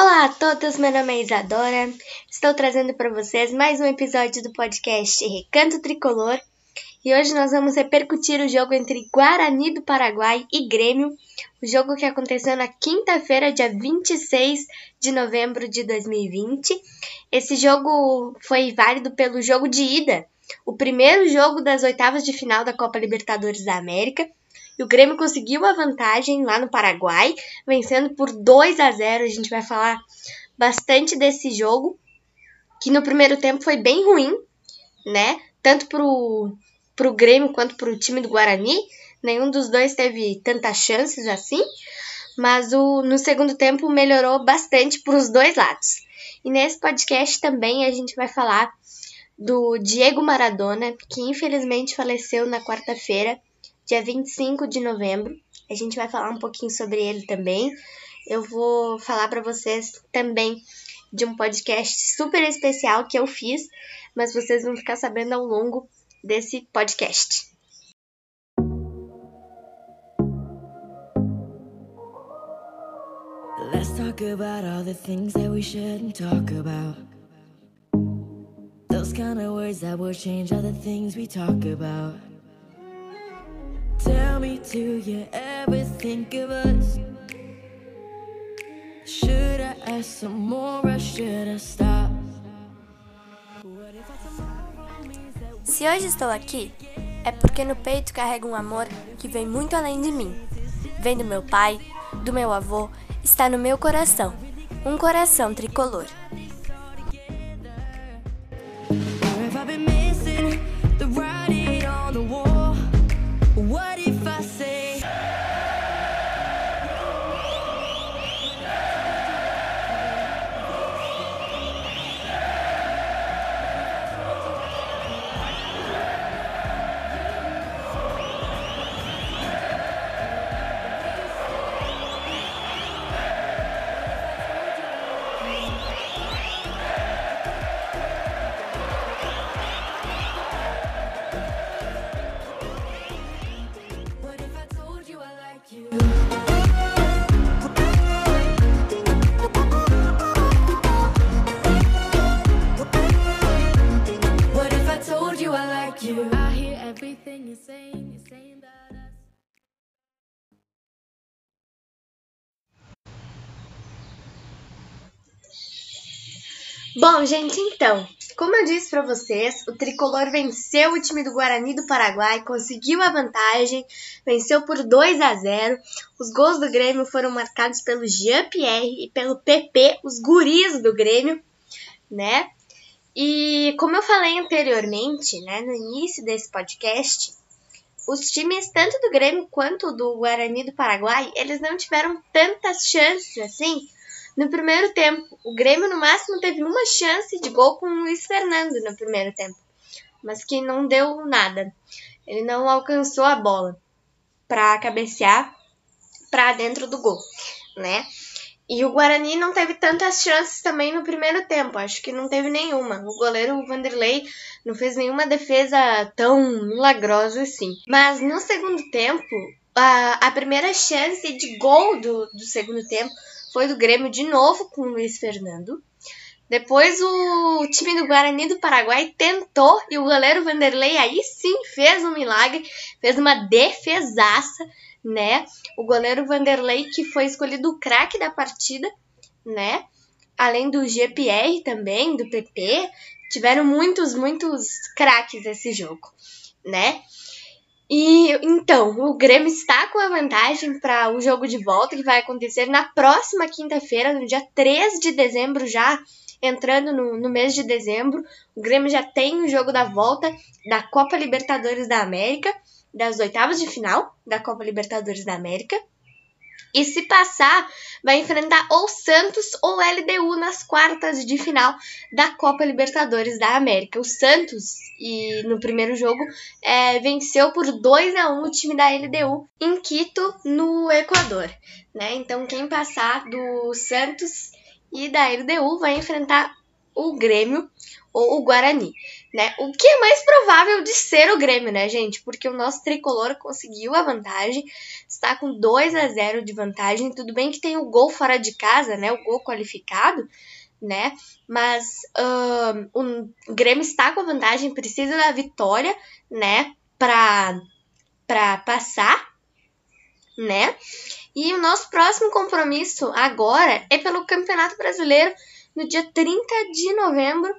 Olá a todos, meu nome é Isadora. Estou trazendo para vocês mais um episódio do podcast Recanto Tricolor. E hoje nós vamos repercutir o jogo entre Guarani do Paraguai e Grêmio, o jogo que aconteceu na quinta-feira, dia 26 de novembro de 2020. Esse jogo foi válido pelo jogo de ida, o primeiro jogo das oitavas de final da Copa Libertadores da América. E o Grêmio conseguiu a vantagem lá no Paraguai, vencendo por 2 a 0. A gente vai falar bastante desse jogo, que no primeiro tempo foi bem ruim, né? Tanto pro, pro Grêmio quanto pro time do Guarani. Nenhum dos dois teve tantas chances assim, mas o, no segundo tempo melhorou bastante para os dois lados. E nesse podcast também a gente vai falar do Diego Maradona, que infelizmente faleceu na quarta-feira dia 25 de novembro. A gente vai falar um pouquinho sobre ele também. Eu vou falar para vocês também de um podcast super especial que eu fiz, mas vocês vão ficar sabendo ao longo desse podcast. Let's talk about all the things that we shouldn't talk about. Those kind of words that will change all the things we talk about. Do you ever think of us? Should I ask some more or should I stop? Se hoje estou aqui, é porque no peito carrego um amor que vem muito além de mim. Vem do meu pai, do meu avô, está no meu coração. Um coração tricolor. Bom, gente, então, como eu disse para vocês, o tricolor venceu o time do Guarani do Paraguai, conseguiu a vantagem, venceu por 2 a 0. Os gols do Grêmio foram marcados pelo Jean-Pierre e pelo PP, os guris do Grêmio, né? E como eu falei anteriormente, né, no início desse podcast, os times tanto do Grêmio quanto do Guarani do Paraguai, eles não tiveram tantas chances assim no primeiro tempo. O Grêmio, no máximo, teve uma chance de gol com o Luiz Fernando no primeiro tempo, mas que não deu nada. Ele não alcançou a bola para cabecear para dentro do gol, né? E o Guarani não teve tantas chances também no primeiro tempo, acho que não teve nenhuma. O goleiro Vanderlei não fez nenhuma defesa tão milagrosa assim. Mas no segundo tempo, a, a primeira chance de gol do, do segundo tempo foi do Grêmio de novo com o Luiz Fernando. Depois o time do Guarani do Paraguai tentou e o goleiro Vanderlei aí sim fez um milagre, fez uma defesaça, né? O goleiro Vanderlei que foi escolhido o craque da partida, né? Além do GPR também, do PP, tiveram muitos, muitos craques esse jogo, né? E então, o Grêmio está com a vantagem para o jogo de volta que vai acontecer na próxima quinta-feira, no dia 3 de dezembro, já entrando no, no mês de dezembro. O Grêmio já tem o jogo da volta da Copa Libertadores da América, das oitavas de final da Copa Libertadores da América. E se passar, vai enfrentar ou Santos ou LDU nas quartas de final da Copa Libertadores da América. O Santos, e no primeiro jogo, é, venceu por 2 a 1 o time da LDU em Quito, no Equador. Né? Então, quem passar do Santos e da LDU vai enfrentar o Grêmio ou o Guarani, né? O que é mais provável de ser o Grêmio, né, gente? Porque o nosso tricolor conseguiu a vantagem, está com 2 a 0 de vantagem. Tudo bem que tem o gol fora de casa, né? O gol qualificado, né? Mas uh, o Grêmio está com a vantagem, precisa da vitória, né? Para para passar, né? E o nosso próximo compromisso agora é pelo Campeonato Brasileiro no dia 30 de novembro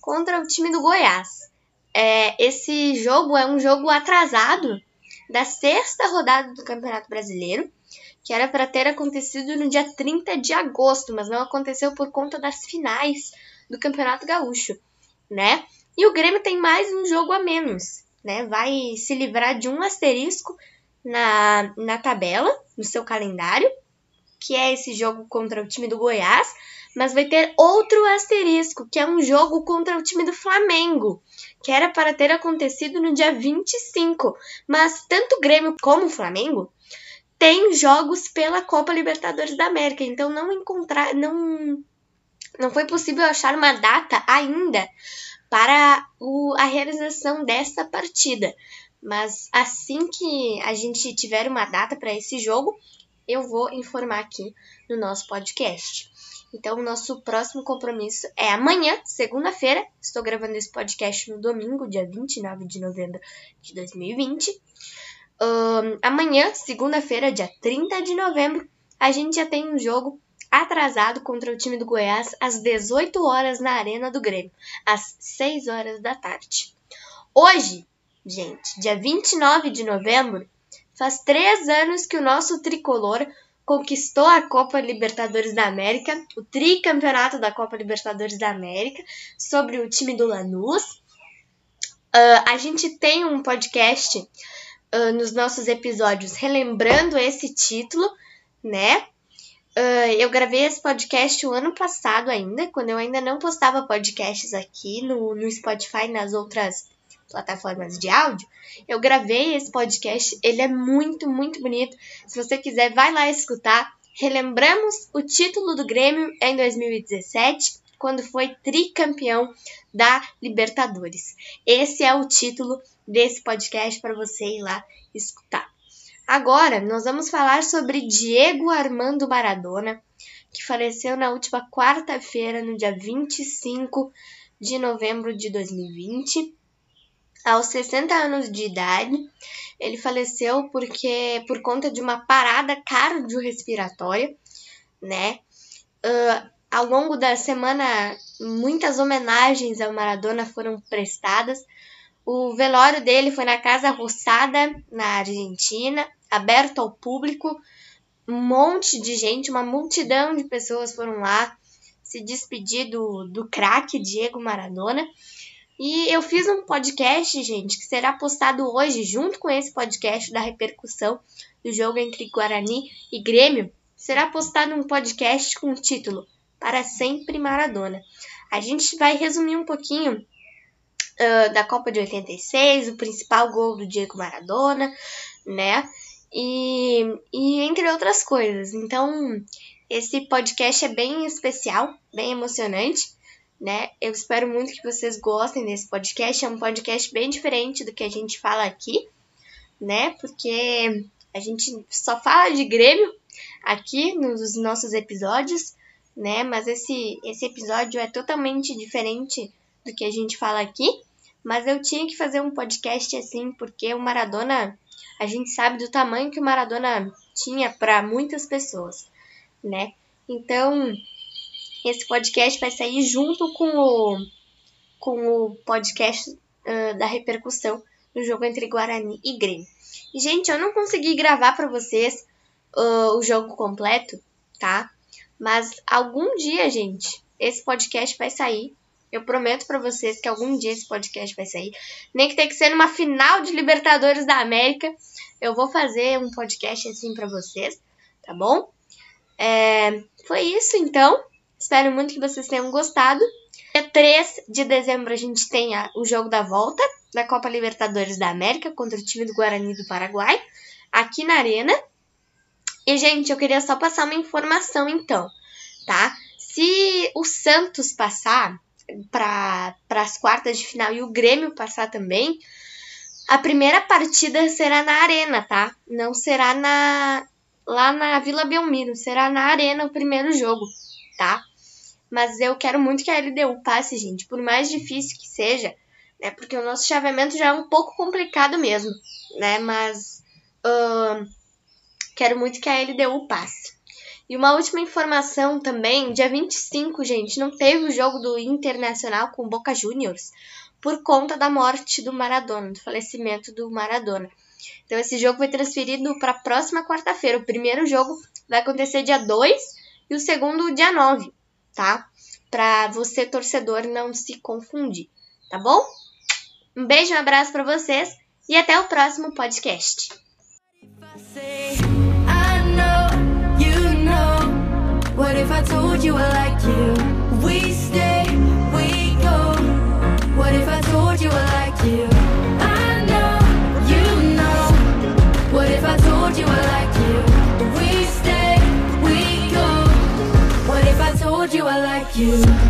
contra o time do Goiás. É, esse jogo é um jogo atrasado da sexta rodada do Campeonato Brasileiro, que era para ter acontecido no dia 30 de agosto, mas não aconteceu por conta das finais do Campeonato Gaúcho, né? E o Grêmio tem mais um jogo a menos, né? Vai se livrar de um asterisco na, na tabela, no seu calendário, que é esse jogo contra o time do Goiás, mas vai ter outro asterisco, que é um jogo contra o time do Flamengo, que era para ter acontecido no dia 25. Mas tanto o Grêmio como o Flamengo têm jogos pela Copa Libertadores da América, então não encontrar, não não foi possível achar uma data ainda para o, a realização desta partida. Mas assim que a gente tiver uma data para esse jogo, eu vou informar aqui no nosso podcast. Então, o nosso próximo compromisso é amanhã, segunda-feira. Estou gravando esse podcast no domingo, dia 29 de novembro de 2020. Um, amanhã, segunda-feira, dia 30 de novembro, a gente já tem um jogo atrasado contra o time do Goiás às 18 horas na Arena do Grêmio, às 6 horas da tarde. Hoje, gente, dia 29 de novembro, faz três anos que o nosso tricolor conquistou a Copa Libertadores da América, o tricampeonato da Copa Libertadores da América, sobre o time do Lanús. Uh, a gente tem um podcast uh, nos nossos episódios relembrando esse título, né? Uh, eu gravei esse podcast o ano passado ainda, quando eu ainda não postava podcasts aqui no, no Spotify nas outras plataformas de áudio, eu gravei esse podcast. Ele é muito, muito bonito. Se você quiser, vai lá escutar. Relembramos o título do Grêmio em 2017, quando foi tricampeão da Libertadores. Esse é o título desse podcast para você ir lá escutar. Agora, nós vamos falar sobre Diego Armando Maradona, que faleceu na última quarta-feira, no dia 25 de novembro de 2020 aos 60 anos de idade. Ele faleceu porque por conta de uma parada cardiorrespiratória, né? Uh, ao longo da semana, muitas homenagens ao Maradona foram prestadas. O velório dele foi na Casa Roçada, na Argentina, aberto ao público. Um monte de gente, uma multidão de pessoas foram lá se despedir do, do craque Diego Maradona. E eu fiz um podcast, gente, que será postado hoje, junto com esse podcast da repercussão do jogo entre Guarani e Grêmio. Será postado um podcast com o título Para Sempre Maradona. A gente vai resumir um pouquinho uh, da Copa de 86, o principal gol do Diego Maradona, né? E, e entre outras coisas. Então, esse podcast é bem especial, bem emocionante né? Eu espero muito que vocês gostem desse podcast. É um podcast bem diferente do que a gente fala aqui, né? Porque a gente só fala de Grêmio aqui nos nossos episódios, né? Mas esse, esse episódio é totalmente diferente do que a gente fala aqui. Mas eu tinha que fazer um podcast assim, porque o Maradona, a gente sabe do tamanho que o Maradona tinha para muitas pessoas, né? Então, esse podcast vai sair junto com o, com o podcast uh, da repercussão do jogo entre Guarani e Grêmio. Gente, eu não consegui gravar para vocês uh, o jogo completo, tá? Mas algum dia, gente, esse podcast vai sair. Eu prometo para vocês que algum dia esse podcast vai sair. Nem que tenha que ser numa final de Libertadores da América. Eu vou fazer um podcast assim para vocês, tá bom? É, foi isso então. Espero muito que vocês tenham gostado. Dia 3 de dezembro a gente tem a, o jogo da volta da Copa Libertadores da América contra o time do Guarani do Paraguai, aqui na Arena. E, gente, eu queria só passar uma informação então, tá? Se o Santos passar, para as quartas de final e o Grêmio passar também, a primeira partida será na Arena, tá? Não será na lá na Vila Belmiro, será na Arena o primeiro jogo, tá? Mas eu quero muito que a LDU passe, gente, por mais difícil que seja, né? Porque o nosso chaveamento já é um pouco complicado mesmo, né? Mas uh, quero muito que a LDU passe. E uma última informação também, dia 25, gente, não teve o jogo do Internacional com Boca Juniors por conta da morte do Maradona, do falecimento do Maradona. Então esse jogo foi transferido para a próxima quarta-feira. O primeiro jogo vai acontecer dia 2 e o segundo dia 9, tá? Para você torcedor não se confundir, tá bom? Um beijo, um abraço para vocês e até o próximo podcast. What if I told you I like you? We stay, we go. What if I told you I like you? You